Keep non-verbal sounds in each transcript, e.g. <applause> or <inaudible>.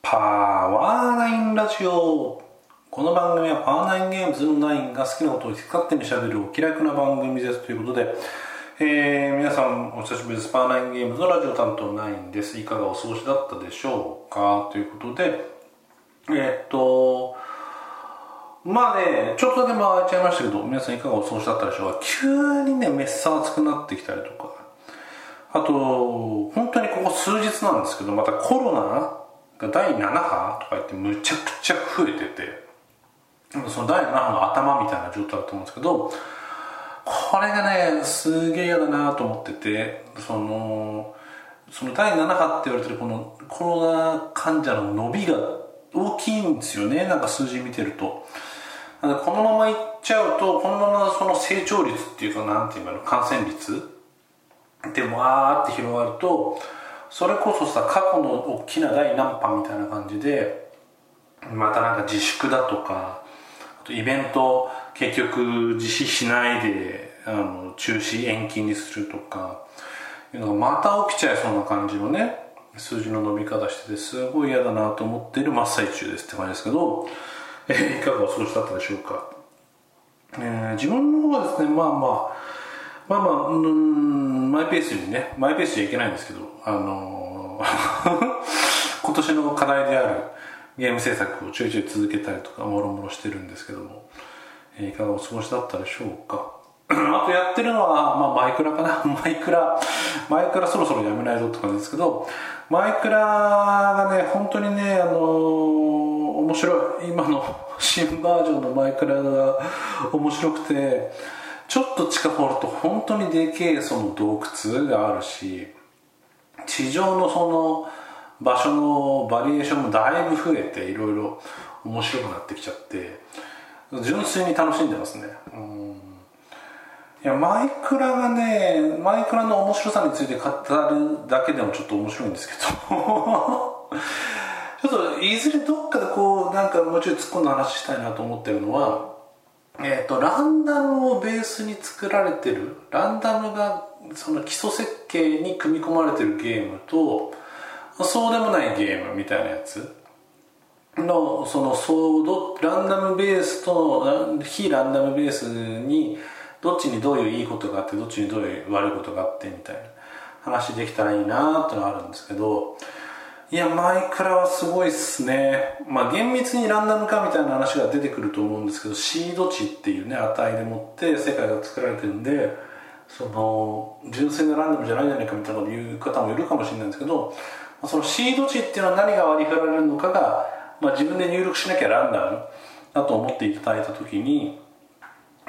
パワーナインラジオ。この番組はパワーナインゲームズのナインが好きなことを勝手にしゃべるお気楽な番組ですということで、えー、皆さんお久しぶりです。パワーナインゲームズのラジオ担当ナインです。いかがお過ごしだったでしょうか？ということでえー、っとまあね、ちょっとだけ回っちゃいましたけど、皆さんいかがお過ごしだったでしょうか？急にね、めっさ暑くなってきたりとか、あと、本当にここ数日なんですけど、またコロナ第7波とか言ってむちゃくちゃ増えてて、その第7波の頭みたいな状態だと思うんですけど、これがね、すげえ嫌だなと思ってて、その、その第7波って言われてるこのコロナ患者の伸びが大きいんですよね、なんか数字見てると。このままいっちゃうと、このままその成長率っていうか、なんていうの、感染率でもわーって広がるとそれこそさ過去の大きな第何波みたいな感じでまたなんか自粛だとかあとイベント結局実施しないであの中止延期にするとかいうのがまた起きちゃいそうな感じのね数字の伸び方しててすごい嫌だなと思っている真っ最中ですって感じですけど、えー、いかがお過ごしだったでしょうか、えー、自分の方はですねまあまあまあまあ、うん、マイペースにね、マイペースじゃいけないんですけど、あのー、<laughs> 今年の課題であるゲーム制作をちょいちょい続けたりとか、もろもろしてるんですけども、えー、いかがお過ごしだったでしょうか。<clears throat> あとやってるのは、まあ、マイクラかな。<laughs> マイクラ、マイクラそろそろやめないぞって感じですけど、マイクラがね、本当にね、あのー、面白い。今の新バージョンのマイクラが面白くて、ちょっと近掘ると本当にでけえその洞窟があるし地上のその場所のバリエーションもだいぶ増えていろいろ面白くなってきちゃって純粋に楽しんでますね。うん。いやマイクラがねマイクラの面白さについて語るだけでもちょっと面白いんですけど。<laughs> ちょっといずれどっかでこうなんかもうちょい突っ込んだ話したいなと思ってるのはえーと、ランダムをベースに作られてるランダムがその基礎設計に組み込まれてるゲームとそうでもないゲームみたいなやつのそのそうランダムベースと非ランダムベースにどっちにどういういいことがあってどっちにどういう悪いことがあってみたいな話できたらいいなってのがあるんですけどいや、マイクラはすごいっすね。まあ、厳密にランダム化みたいな話が出てくると思うんですけど、シード値っていうね、値でもって世界が作られてるんで、その、純粋なランダムじゃないじゃないかみたいなこと言う方もいるかもしれないんですけど、そのシード値っていうのは何が割り振られるのかが、まあ、自分で入力しなきゃランダムだと思っていただいたときに、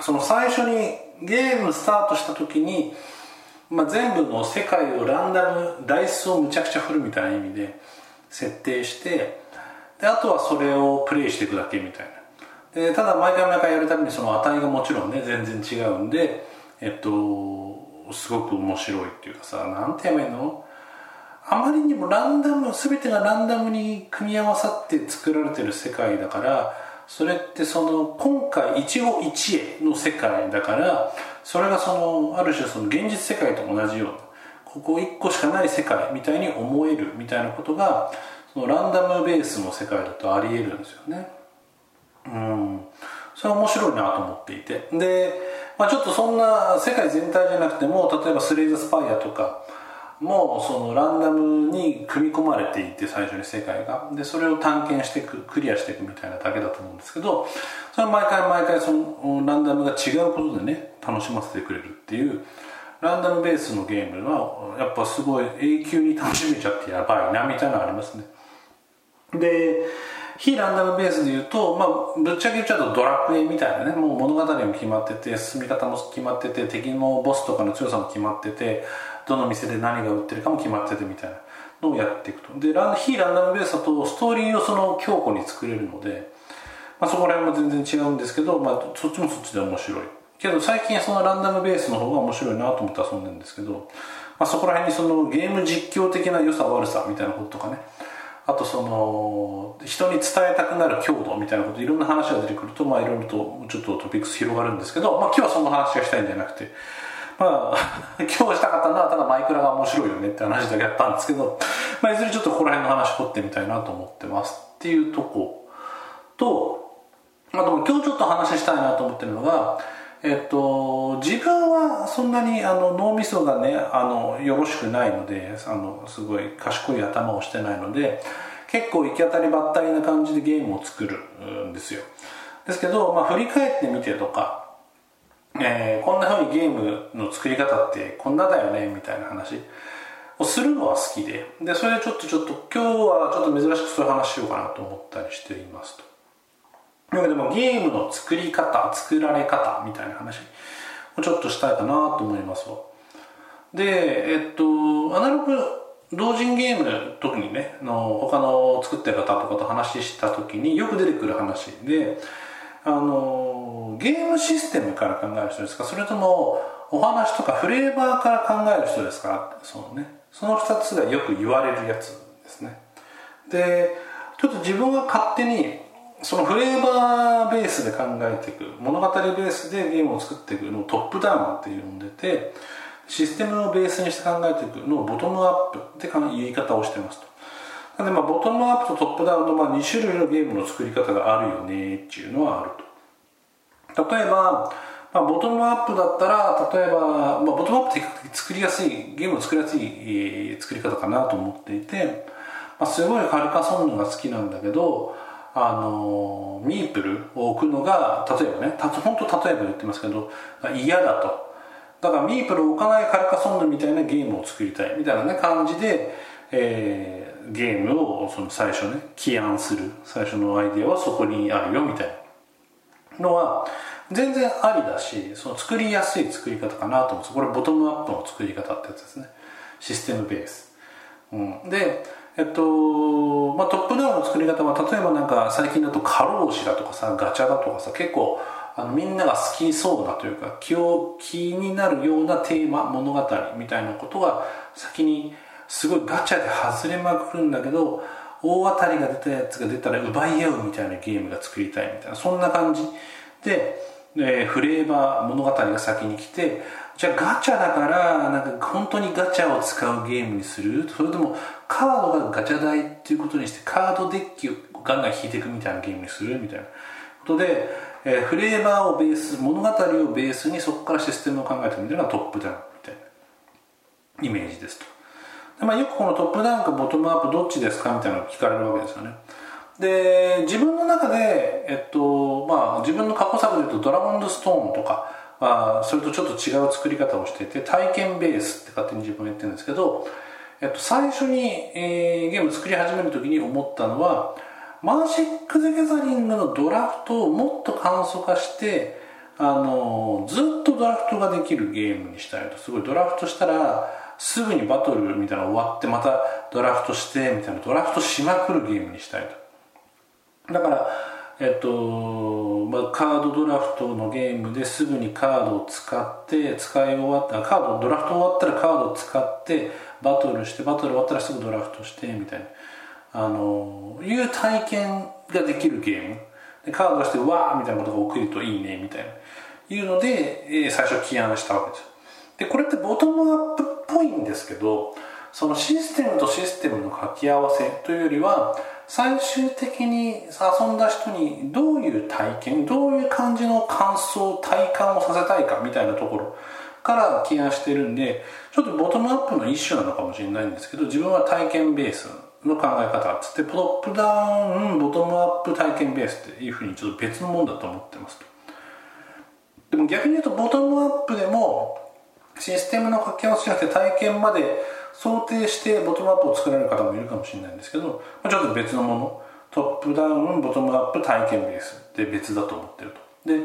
その最初にゲームスタートしたときに、まあ、全部の世界をランダムダイスをむちゃくちゃ振るみたいな意味で設定してであとはそれをプレイしていくだけみたいな。でただ毎回毎回やるたびにその値がもちろんね全然違うんでえっとすごく面白いっていうかさ何て言えばいいの？あまりにもランダム全てがランダムに組み合わさって作られてる世界だからそれってその今回一期一会の世界だからそれがそのある種その現実世界と同じようなここ1個しかない世界みたいに思えるみたいなことがそのランダムベースの世界だとありえるんですよね。うん。それは面白いなと思っていて。で、まあ、ちょっとそんな世界全体じゃなくても例えばスレイザースパイアとかもそのランダムに組み込まれていて最初に世界が。でそれを探検していくクリアしていくみたいなだけだと思うんですけどそれは毎回毎回そのランダムが違うことでね楽しませてくれるっていうランダムベースのゲームはやっぱすごい永久に楽しめちゃってやばいなみたいなのありますね。で非ランダムベースで言うと、まあ、ぶっちゃけ言っちゃうとドラクエみたいなねもう物語も決まってて進み方も決まってて敵のボスとかの強さも決まっててどの店で何が売ってるかも決まっててみたいなのをやっていくと。でラン非ランダムベースだとストーリーをその強固に作れるので、まあ、そこら辺も全然違うんですけど、まあ、そっちもそっちで面白い。けど最近そのランダムベースの方が面白いなと思って遊んでるんですけど、まあ、そこら辺にそのゲーム実況的な良さ悪さみたいなこととかね。あとその人に伝えたくなる強度みたいなこといろんな話が出てくるとまあいろいろとちょっとトピックス広がるんですけど、まあ、今日はその話がしたいんじゃなくて、まあ今日したかったのはただマイクラが面白いよねって話だけやったんですけど、まあ、いずれちょっとここら辺の話掘ってみたいなと思ってますっていうとことまあと今日ちょっと話したいなと思ってるのがえっと、自分はそんなにあの脳みそがねあのよろしくないのであのすごい賢い頭をしてないので結構行き当たりばったりな感じでゲームを作るんですよ。ですけど、まあ、振り返ってみてとか、えー、こんな風にゲームの作り方ってこんなだよねみたいな話をするのは好きででそれでちょっとちょっと今日はちょっと珍しくそういう話しようかなと思ったりしていますと。でもゲームの作り方作られ方みたいな話をちょっとしたいかなと思いますわ。でえっとアナログ同人ゲーム特にねの他の作ってる方とかと話した時によく出てくる話であのゲームシステムから考える人ですか？それともお話とかフレーバーから考える人ですか？そのね。その2つがよく言われるやつですね。でちょっと自分は勝手にそのフレーバーベースで考えていく物語ベースでゲームを作っていくのをトップダウンって呼んでてシステムをベースにして考えていくのをボトムアップって言い方をしてますと。なのでまあボトムアップとトップダウンのまあ2種類のゲームの作り方があるよねっていうのはあると。例えば、まあ、ボトムアップだったら例えば、まあ、ボトムアップって比較的作りやすいゲームを作りやすい作り方かなと思っていて、まあ、すごいカルカソンヌが好きなんだけどあのミープルを置くのが例えばねた本当例えば言ってますけど嫌だと。だからミープルを置かないカルカソンヌみたいなゲームを作りたいみたいな、ね、感じで、えー、ゲームをその最初ね起案する。最初のアイデアはそこにあるよみたいなのは全然ありだしその作りやすい作り方かなと思うんです。これボトムアップの作り方ってやつですね。システムベース、うん、でえっとまあ、トップダウンの作り方は例えばなんか最近だと過労死だとかさガチャだとかさ結構あのみんなが好きそうなというか気を気になるようなテーマ物語みたいなことが先にすごいガチャで外れまくるんだけど大当たりが出たやつが出たら奪い合うみたいなゲームが作りたいみたいなそんな感じ。で、えー、フレーバー物語が先に来てじゃあガチャだからなんか本当にガチャを使うゲームにする？それともカードがガチャ台っていうことにしてカードデッキをガンガン引いていくみたいなゲームにする？みたいな。ことで、えー、フレーバーをベース物語をベースにそこからシステムを考えてみるのがトップダウンみたいなイメージですと。で、まあ、よくこのトップダウンかボトムアップどっちですかみたいなのを聞かれるわけですよね。で自分の中で、えっとまあ、自分の過去作でいうと「ドラゴンズストーン」とかまあ、それとちょっと違う作り方をしていて体験ベースって勝手に自分は言ってるんですけど、えっと、最初に、えー、ゲーム作り始める時に思ったのはマジック・ザ・ギャザリングのドラフトをもっと簡素化してあのずっとドラフトができるゲームにしたいと。すごいドラフトしたらすぐにバトルみたいな終わってまたドラフトしてみたいなドラフトしまくるゲームにしたいと。だからえっとまあ、カードドラフトのゲームですぐにカードを使って使い終わったカードドラフト終わったらカードを使ってバトルしてバトル終わったらすぐドラフトしてみたいな。あのいう体験ができるゲーム。でカード出してわーみたいなことが起きるといいねみたいな。いうので、えー、最初起案したわけですよ。でこれってボトムアップぽいんですけどそのシステムとシステムの掛け合わせというよりは最終的に遊んだ人にどういう体験どういう感じの感想体感をさせたいかみたいなところから起案してるんでちょっとボトムアップの一種なのかもしれないんですけど自分は体験ベースの考え方つってトップダウンボトムアップ体験ベースっていうふうにちょっと別のものだと思ってますと。でも逆に言うとボトムアップでもシステムの掛け合わせじゃなくて体験まで想定してボトムアップを作られる方もいるかもしれないんですけどちょっと別のものトップダウンボトムアップ体験ベースで別だと思ってると。で、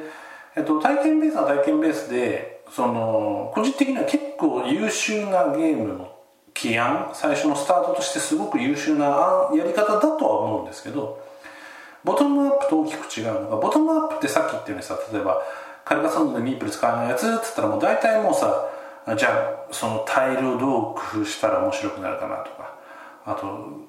えっと、体験ベースは体験ベースでその個人的には結構優秀なゲームの起案最初のスタートとしてすごく優秀なやり方だとは思うんですけどボトムアップと大きく違うのがボトムアップってさっき言ったようにさ例えばカルカソンドでミープル使わないやつっつったらもう大体もうさじゃあそのタイルをどう工夫したら面白くなるかなとか。あと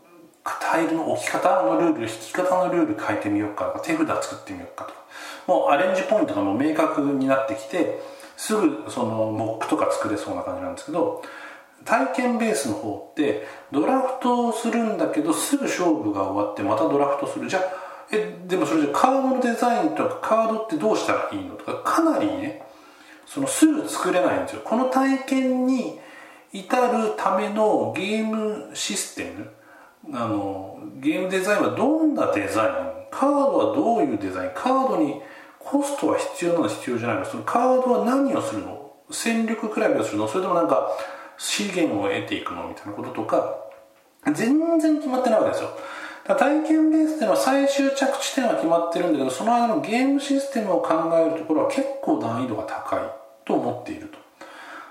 タイルの置き方のルール引き方のルール変えてみようかとか。手札作ってみようかとか。もうアレンジポイントがもう明確になってきてすぐそのモックとか作れそうな感じなんですけど体験ベースの方ってドラフトをするんだけどすぐ勝負が終わってまたドラフトする。じゃあえでもそれじゃカードのデザインとかカードってどうしたらいいのとかかなりねそのすぐ作れないんですよ。この体験に至るためのゲームシステム。あのゲームデザインはどんなデザイン？カードはどういうデザイン？カードにコストは必要なの必要じゃないの？そのカードは何をするの？戦力比べをするの？それともなんか資源を得ていくのみたいなこととか全然決まってないわけですよ。体験ベースっていうのは最終着地点は決まってるんだけどその間のゲームシステムを考えるところは結構難易度が高い。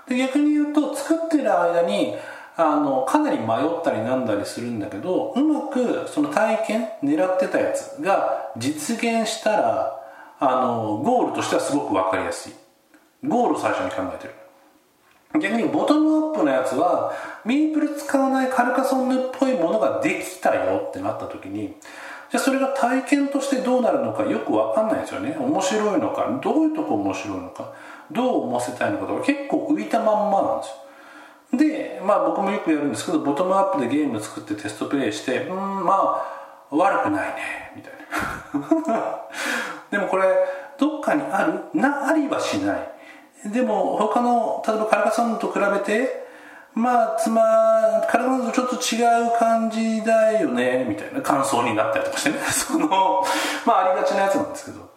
で逆に言うと作ってる間にあのかなり迷ったりなんだりするんだけどうまくその体験狙ってたやつが実現したらあのゴールとしてはすごく分かりやすい。ゴールを最初に考えてる。逆にボトムアップのやつはミープル使わないカルカソンヌっぽいものができたよってなった時にじゃあそれが体験としてどうなるのかよく分かんないですよね。面白いのか。どういうとこ面白いのか。どう思わせたいのかとか結構浮いたまんまなんですよ。でまあ僕もよくやるんですけどボトムアップでゲーム作ってテストプレイしてうんまあ悪くないねみたいな。<laughs> でもこれどっかにある？なありはしない。でも他の例えばカルカソンと比べてまあつまカルカソンとちょっと違う感じだよねみたいな感想になったりとかしてね。<laughs> そのまあありがちなやつなんですけど。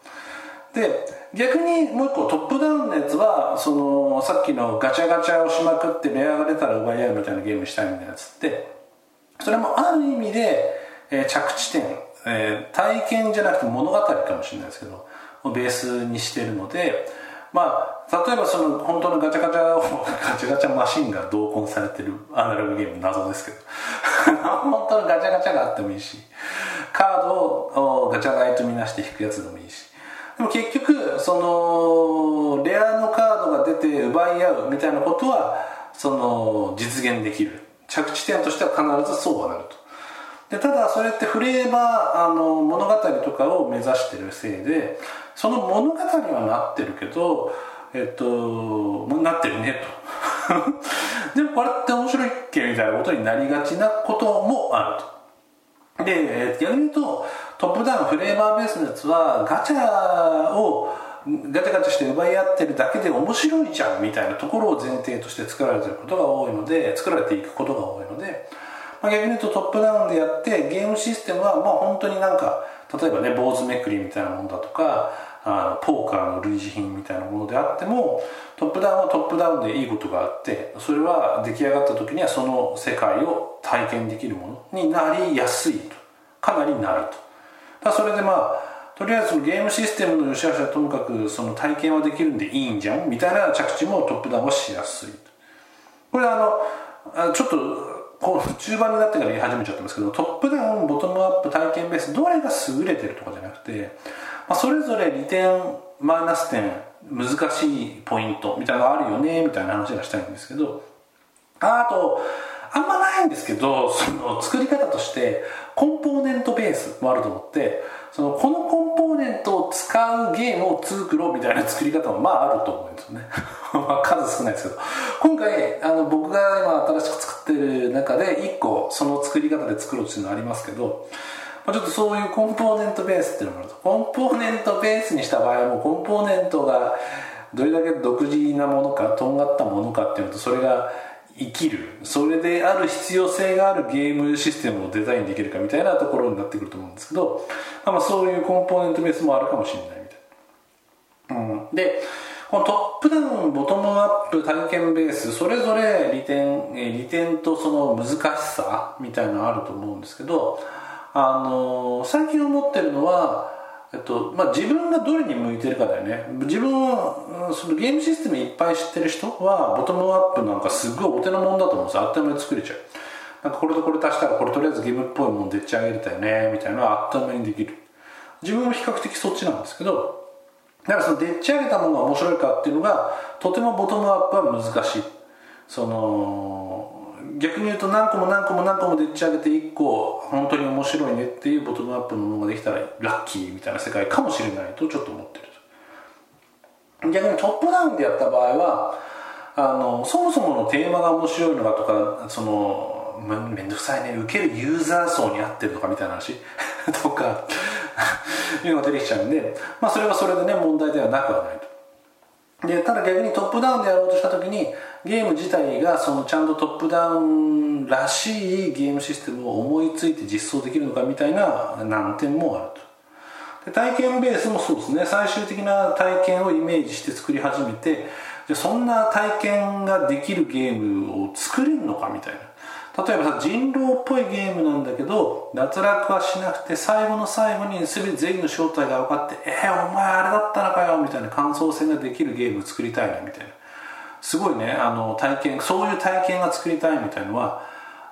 で逆にもう一個トップダウンのやつはそのさっきのガチャガチャをしまくってレアが出たら奪い合うみたいなゲームしたいみたいなやつってそれもある意味で、えー、着地点、えー、体験じゃなくて物語かもしれないですけどをベースにしてるのでまあ例えばその本当のガチャガチャを <laughs> ガチャガチャマシンが同梱されてるアナログゲーム謎ですけど <laughs> 本当のガチャガチャがあってもいいしカードをガチャガイとみなして引くやつでもいいしで <laughs> も結局そのレアのカードが出て奪い合うみたいなことはその実現できる。着地点としては必ずそうはなると。でただそれってフレーバーあの物語とかを目指してるせいでその物語はなってるけどえっとなってるねと。<laughs> でもこれって面白いっけみたいなことになりがちなこともあると。で逆に言うとトップダウンフレーバーベースのやつはガチャをガチャガチャして奪い合ってるだけで面白いじゃんみたいなところを前提として作られてることが多いので作られていくことが多いので、まあ、逆に言うとトップダウンでやってゲームシステムはまあ本当になんか例えばね坊主めくりみたいなものだとかあのポーカーの類似品みたいなものであってもトップダウンはトップダウンでいいことがあってそれは出来上がった時にはその世界を体験できるものになりやすいと。かなりなると。だそれでまあとりあえずゲームシステムの良し悪しはともかくその体験はできるんでいいんじゃんみたいな着地もトップダウンはしやすい。これあのちょっとこう中盤になってから言い始めちゃったんですけどトップダウンボトムアップ体験ベースどれが優れてるとかじゃなくて、まあ、それぞれ利点マイナス点難しいポイントみたいなのがあるよねみたいな話がしたいんですけどあとあんまないんですけどその作り方としてコンポーネントベースもあると思ってそのこのコンポーネントを使うゲームを作ろうみたいな作り方もまああると思うんですよね。<laughs> 数少ないですけど。今回あの僕が今新しく作ってる中で1個その作り方で作ろうっていうのはありますけどまあちょっとそういうコンポーネントベースっていうのもあると。コンポーネントベースにした場合もコンポーネントがどれだけ独自なものかとんがったものかっていうのとそれが生きる。それである必要性があるゲームシステムをデザインできるかみたいなところになってくると思うんですけど、まあ、そういうコンポーネントベースもあるかもしれないみたいな、うん、でこのトップダウンボトムアップ体験ベースそれぞれ利点利点とその難しさみたいなのあると思うんですけどあの最近思ってるのはえっとまあ、自分がどれに向いてるかだよね。自分はそのゲームシステムいっぱい知ってる人はボトムアップなんかすごいお手のもんだと思うんですよ。あっという間に作れちゃう。なんかこれとこれ足したらこれとりあえずゲームっぽいもんでっち上げれたよねみたいなのはあっという間にできる。自分は比較的そっちなんですけどだからそのでっち上げたものが面白いかっていうのがとてもボトムアップは難しい。その逆に言うと何個も何個も何個もでっち上げて1個本当に面白いねっていうボトムアップのものができたらラッキーみたいな世界かもしれないとちょっと思ってる。逆にトップダウンでやった場合はあのそもそものテーマが面白いのかとかそのめめんどくさいね受けるユーザー層に合ってるのかみたいな話 <laughs> とかいうのが出てきちゃうんで、まあ、それはそれでね問題ではなくはないと。でただ逆にトップダウンでやろうとした時にゲーム自体がそのちゃんとトップダウンらしいゲームシステムを思いついて実装できるのかみたいな難点もあると。で体験ベースもそうですね。最終的な体験をイメージして作り始めてじゃそんな体験ができるゲームを作れるのかみたいな。例えばさ人狼っぽいゲームなんだけど脱落はしなくて最後の最後に全て全員の正体が分かって「えー、お前あれだったのかよ」みたいな感想戦ができるゲームを作りたいなみたいな。すごいねあの体験そういう体験が作りたいみたいのは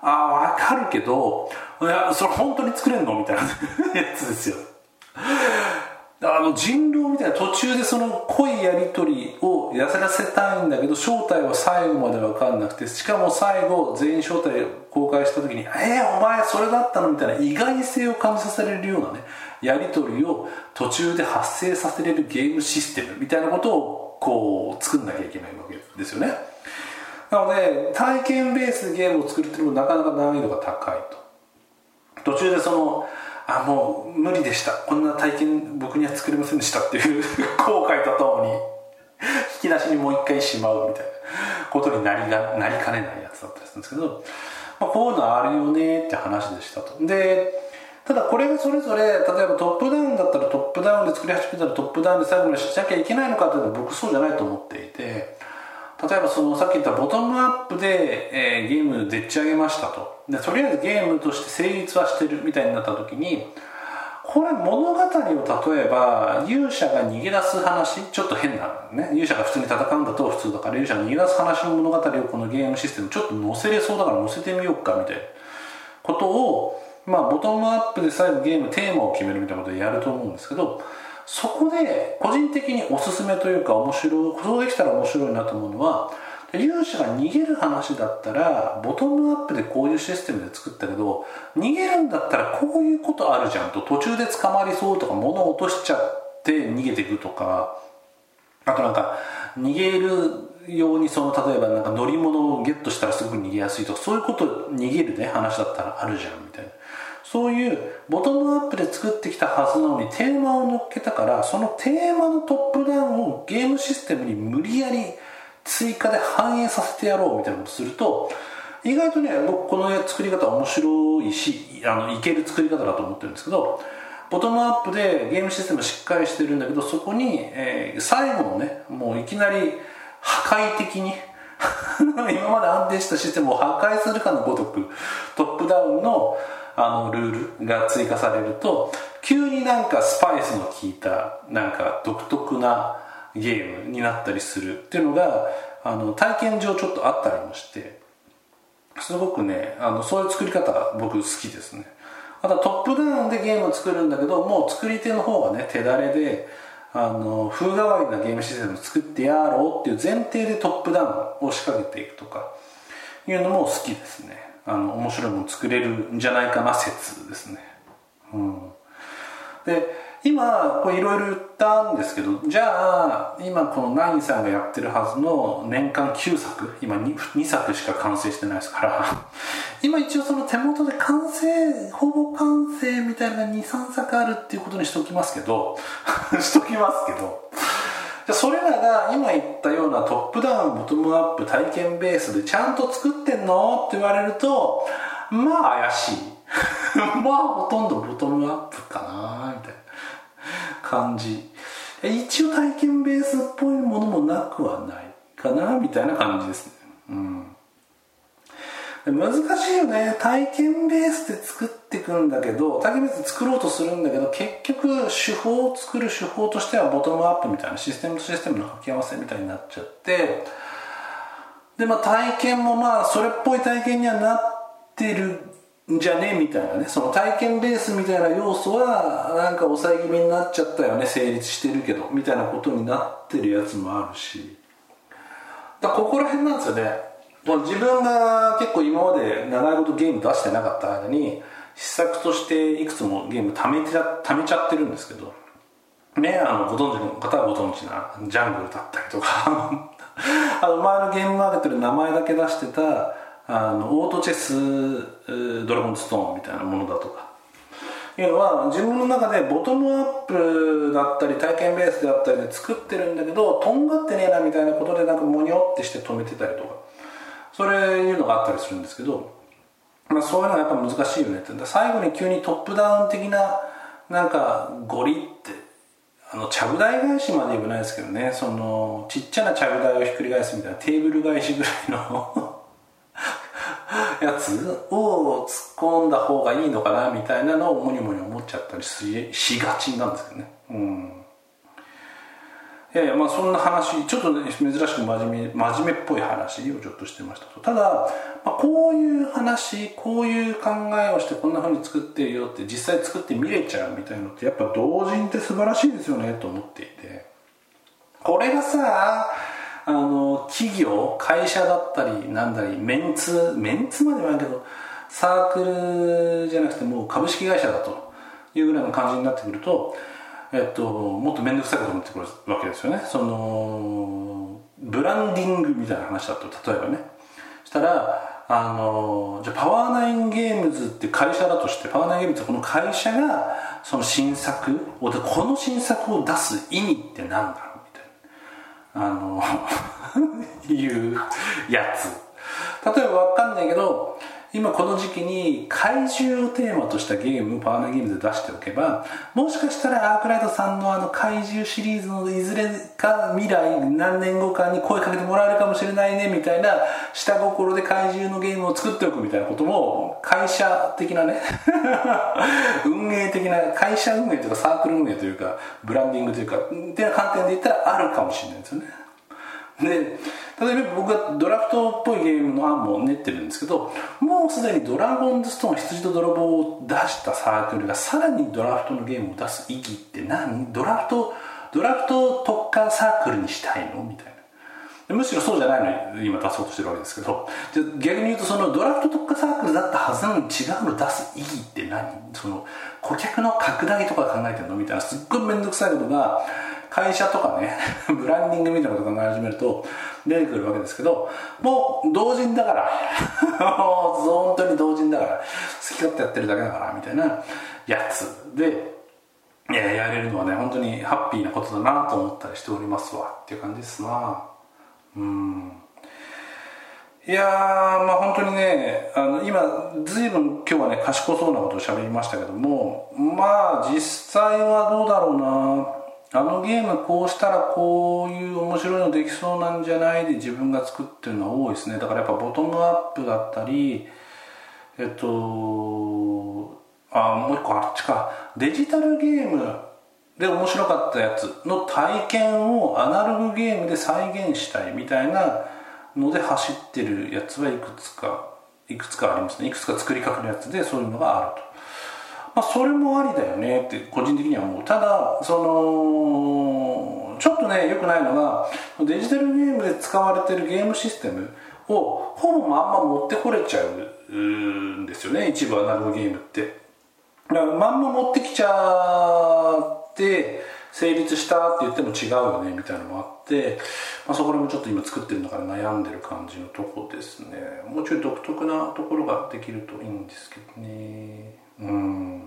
ああ分かるけどいやそれ本当に作れんのみたいな <laughs> やつですよあの人狼みたいな途中でその濃いやり取りをやらせたいんだけど正体は最後まで分かんなくてしかも最後全員正体公開した時に「えー、お前それだったの?」みたいな意外性を感じさせられるようなねやり取りを途中で発生させれるゲームシステムみたいなことをこう作んなきゃいけないわけですよね。なので体験ベースでゲームを作るっていうのもなかなか難易度が高いと。途中でそのあもう無理でした。こんな体験僕には作れませんでしたっていう <laughs> 後悔とともに引き出しにもう一回しまうみたいな。ことになりがなりかねないやつだったりするんですけど、まあ、こういうのあるよねって話でしたと。でただこれがそれぞれ例えばトップダウンだったらトップダウンで作り始めたらトップダウンで最後までしなきゃいけないのかというのは僕そうじゃないと思っていて例えばそのさっき言ったボトムアップで、えー、ゲームでっち上げましたと。でとりあえずゲームとして成立はしてるみたいになった時にこれ物語を例えば勇者が逃げ出す話ちょっと変なね勇者が普通に戦うんだと普通だから勇者が逃げ出す話の物語をこのゲームシステムちょっと載せれそうだから載せてみようかみたいなことをまあボトムアップで最後ゲームテーマを決めるみたいなことやると思うんですけどそこで個人的におすすめというか面白いそうできたら面白いなと思うのは勇者が逃げる話だったらボトムアップでこういうシステムで作ったけど逃げるんだったらこういうことあるじゃんと途中で捕まりそうとか物を落としちゃって逃げていくとかあとなんか逃げるようにその例えばなんか乗り物をゲットしたらすぐ逃げやすいとかそういうこと逃げるね話だったらあるじゃんみたいな。そういうボトムアップで作ってきたはずなのにテーマを乗っけたからそのテーマのトップダウンをゲームシステムに無理やり追加で反映させてやろうみたいなことすると意外とね僕この作り方面白いしあのいける作り方だと思ってるんですけどボトムアップでゲームシステムしっかりしてるんだけどそこに、えー、最後のねもういきなり破壊的に <laughs> 今まで安定したシステムを破壊するかのごとくトップダウンのあのルールが追加されると急になんかスパイスの効いたなんか独特なゲームになったりするっていうのがあの体験上ちょっとあったりもしてすごくねあのそういう作り方僕好きですね。あとはトップダウンでゲームを作るんだけどもう作り手の方がね手だれであの風変わりなゲームシステムを作ってやろうっていう前提でトップダウンを仕掛けていくとかいうのも好きですね。あの面白いもの作れるんじゃないかな説ですね。うん。で今これいろいろ言ったんですけどじゃあ今このナインさんがやってるはずの年間9作今 2, 2作しか完成してないですから <laughs> 今一応その手元で完成ほぼ完成みたいな23作あるっていうことにしておきますけど <laughs> しときますけどじゃそれらが今言ったようなトップダウンボトムアップ体験ベースでちゃんと作ってんの？って言われるとまあ怪しい。<laughs> まあほとんどボトムアップかなみたいな。感じ。一応体験ベースっぽいものもなくはないかなみたいな感じですね。うん。難しいよね。体験ベースで作っていくんだけど体験ベース作ろうとするんだけど結局手法を作る手法としてはボトムアップみたいなシステムとシステムの掛け合わせみたいになっちゃってでまあ体験もまあそれっぽい体験にはなってるじゃね？みたいなね。その体験ベースみたいな要素はなんか抑え気味になっちゃったよね。成立してるけどみたいなことになってるやつもあるし。だここら辺なんですよね。自分が結構今まで長いことゲーム出してなかった間に試作としていくつもゲーム貯めちゃ貯めちゃってるんですけど。ねあのご存知の方はご存知なジャングルだったりとか。<laughs> あの前のゲームマーケットで名前だけ出してたあのオートチェスドラゴンストーンみたいなものだとか。いうのは自分の中でボトムアップだったり体験ベースであったりで作ってるんだけどとんがってねえなみたいなことでなんかモニョってして止めてたりとか。それいうのがあったりするんですけど、まあ、そういうのがやっぱ難しいよねって。最後に急にトップダウン的ななんかゴリってあのちゃぶ台返しまで言わないですけどね。そのちっちゃなちゃぶ台をひっくり返すみたいなテーブル返しぐらいのやつを突っ込んだ方がいいのかなみたいなのをモニモニ思っちゃったりしがちなんですけどね。うん。いやいやまあそんな話ちょっと、ね、珍しく真面目真面目っぽい話をちょっとしてましたと。ただ、まあ、こういう話こういう考えをしてこんなふうに作ってるよって実際作って見れちゃうみたいなのってやっぱ同人って素晴らしいですよねと思っていて。これがさあの企業会社だったりなんだりメンツメンツまではないけどサークルじゃなくてもう株式会社だというぐらいの感じになってくると、えっと、もっと面倒くさいことになってくるわけですよね。そのブランディングみたいな話だと例えばね。したらあのじゃあパワーナインゲームズって会社だとしてパワーナインゲームズってこの会社がその新作をこの新作を出す意味って何だろう？あの <laughs> いうやつ。例えばわかんないけど今この時期に怪獣をテーマとしたゲームをパワーナーゲームで出しておけばもしかしたらアークライトさんのあの怪獣シリーズのいずれか未来何年後かに声かけてもらえるかもしれないねみたいな下心で怪獣のゲームを作っておくみたいなことも会社的なね <laughs> 運営的な会社運営というかサークル運営というかブランディングというかっていう観点で言ったらあるかもしれないですよね。で例えば僕がドラフトっぽいゲームの案も練ってるんですけどもうすでにドラゴンズストーン羊と泥棒を出したサークルがさらにドラフトのゲームを出す意義って何？ドラフトドラフト特化サークルにしたいの？みたいな。むしろそうじゃないのに今出そうとしてるわけですけど。逆に言うとそのドラフト特化サークルだったはずなのに違うの出す意義って何？その顧客の拡大とか考えてるの？みたいなすっごい面倒くさいことが会社とかね <laughs> ブランディングみたいなこと考え始めると出てくるわけですけどもう同人だからもう <laughs> 本当に同人だから好き勝手やってるだけだからみたいなやつ。でややれるのはね本当にハッピーなことだなと思ったりしておりますわ。っていう感じですな。うん。いやまあ本当にねあの今随分今日はね賢そうなことを喋りましたけどもまあ実際はどうだろうな。あのゲームこうしたらこういう面白いのできそうなんじゃないで自分が作ってるのは多いですね。だからやっぱボトムアップだったりえっとあもう一個あっちか。デジタルゲームで面白かったやつの体験をアナログゲームで再現したいみたいなので走ってるやつはいくつかいくつかありますね。いくつか作りかけるやつでそういうのがあると。まあ、それもありだよねって個人的には思う。ただそのちょっとねよくないのがデジタルゲームで使われてるゲームシステムをほぼまんま持ってこれちゃうんですよね一部アナログゲームって。だからまんま持ってきちゃって成立したって言っても違うよねみたいなのもあって、まあ、そこら辺もちょっと今作ってる中で悩んでる感じのとこですね。もうちょい独特なところができるといいんですけどね。うん。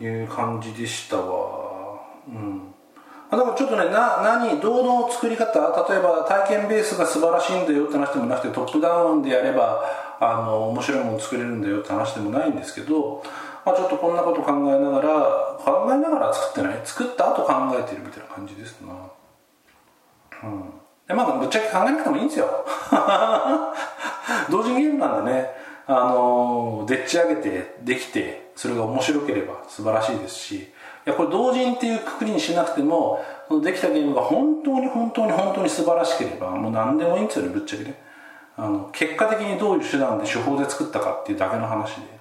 いう感じでしたわ。うん。だからちょっとねな何どの作り方例えば体験ベースが素晴らしいんだよって話でもなくてトップダウンでやればあの面白いもの作れるんだよって話でもないんですけど、まあ、ちょっとこんなこと考えながら考えながら作ってない作った後考えてるみたいな感じですな。うん。でまあぶっちゃけ考えなくてもいいんですよ。<laughs> 同時ゲームなんでね。あのでっち上げてできてそれが面白ければ素晴らしいですしいやこれ同人っていうくくりにしなくてもできたゲームが本当に本当に本当に素晴らしければもう何でもいいんですよねぶっちゃけね。あの結果的にどういう手段で手法で作ったかっていうだけの話で。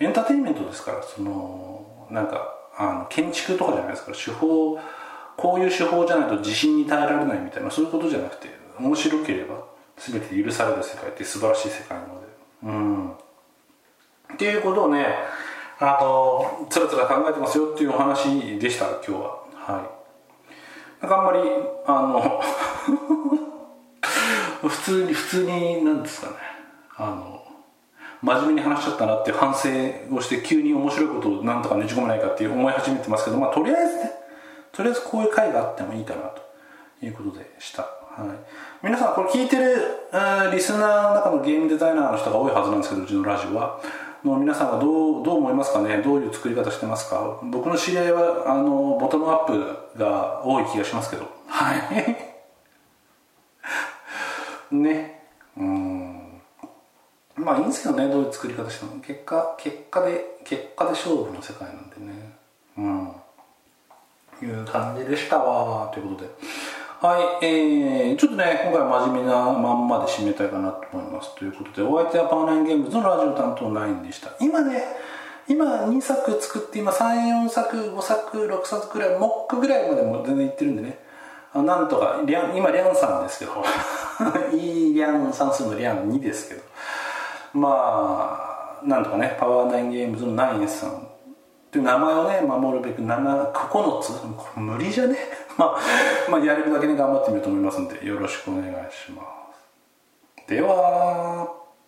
エンターテインメントですからそのなんかあの建築とかじゃないですから手法こういう手法じゃないと地震に耐えられないみたいなそういうことじゃなくて面白ければ全て許される世界って素晴らしい世界なのでうん。っていうことをねあのつらつら考えてますよっていうお話でした今日は。はい。なんかあんまりあの <laughs> 普通に普通に何ですかね。あの真面目に話しちゃったなって反省をして急に面白いことをなんとかねじ込めないかって思い始めてますけどまあとりあえずねとりあえずこういう回があってもいいかなということでした、はい、皆さんこれ聞いてるリスナーの中のゲームデザイナーの人が多いはずなんですけどうちのラジオは。の皆さんはどうどう思いますかね？どういう作り方してますか？僕の知り合いはあのボトムアップが多い気がしますけど。はい。<laughs> ね。うん。まあいいんですけどねどういう作り方しても。結果結果で結果で勝負の世界なんでね。うん。いう感じでしたわということで。はい、えー、ちょっとね、今回は真面目なまんまで締めたいかなと思います。ということで、お相手はパワーナインゲームズのラジオ担当ナインでした。今ね、今2作作って、今3、4作、5作、6作くらい、モックぐらいまでも全然いってるんでね、あなんとか、リャン今リャンさんですけど、<laughs> いいリャン算数のリャン2ですけど、まあ、なんとかね、パワーナインゲームズのナインさんっていう名前をね、守るべく7、9つ、無理じゃね？<laughs> まあ、やれるだけに頑張ってみようと思いますんでよろしくお願いします。では。